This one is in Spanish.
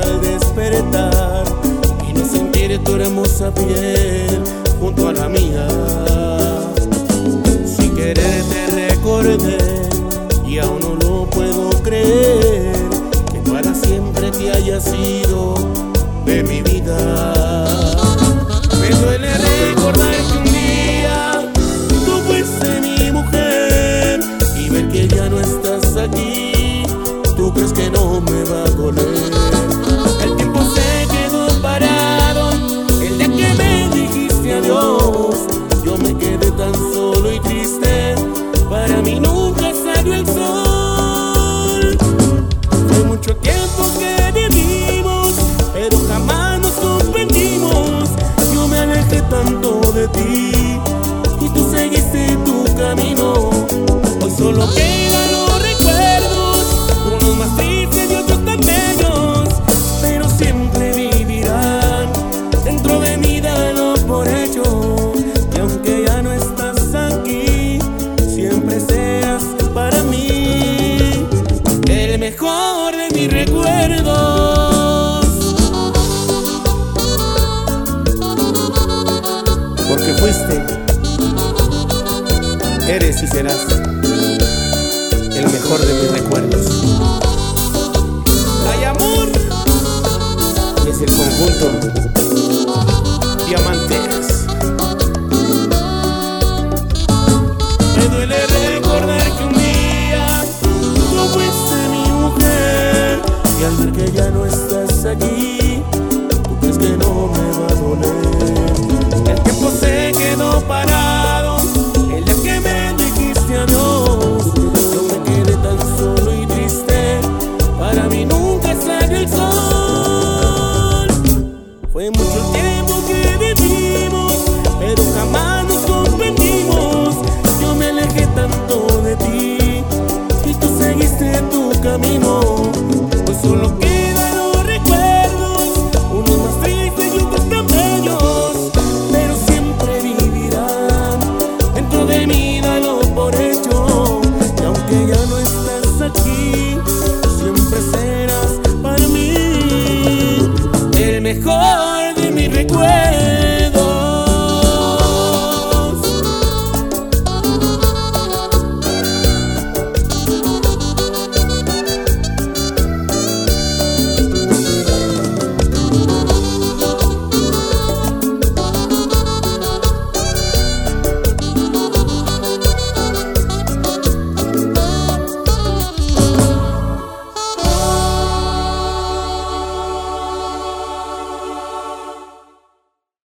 respetar y no sentir tu hermosa piel junto a la mía. Sin querer te recordé y aún no lo puedo creer que para siempre te haya sido de mi vida. Solo quedan los recuerdos, unos más tristes y otros tan bellos, pero siempre vivirán dentro de mí, dalo por hecho. Y aunque ya no estás aquí, siempre seas para mí el mejor de mis recuerdos. Porque fuiste, eres y serás mejor de mis recuerdos. Hay amor, es el conjunto Diamantes. Me duele recordar que un día tú fuiste mi mujer y al ver que ya no estás aquí, tú crees que no me va a doler. El tiempo se quedó parado, mejor.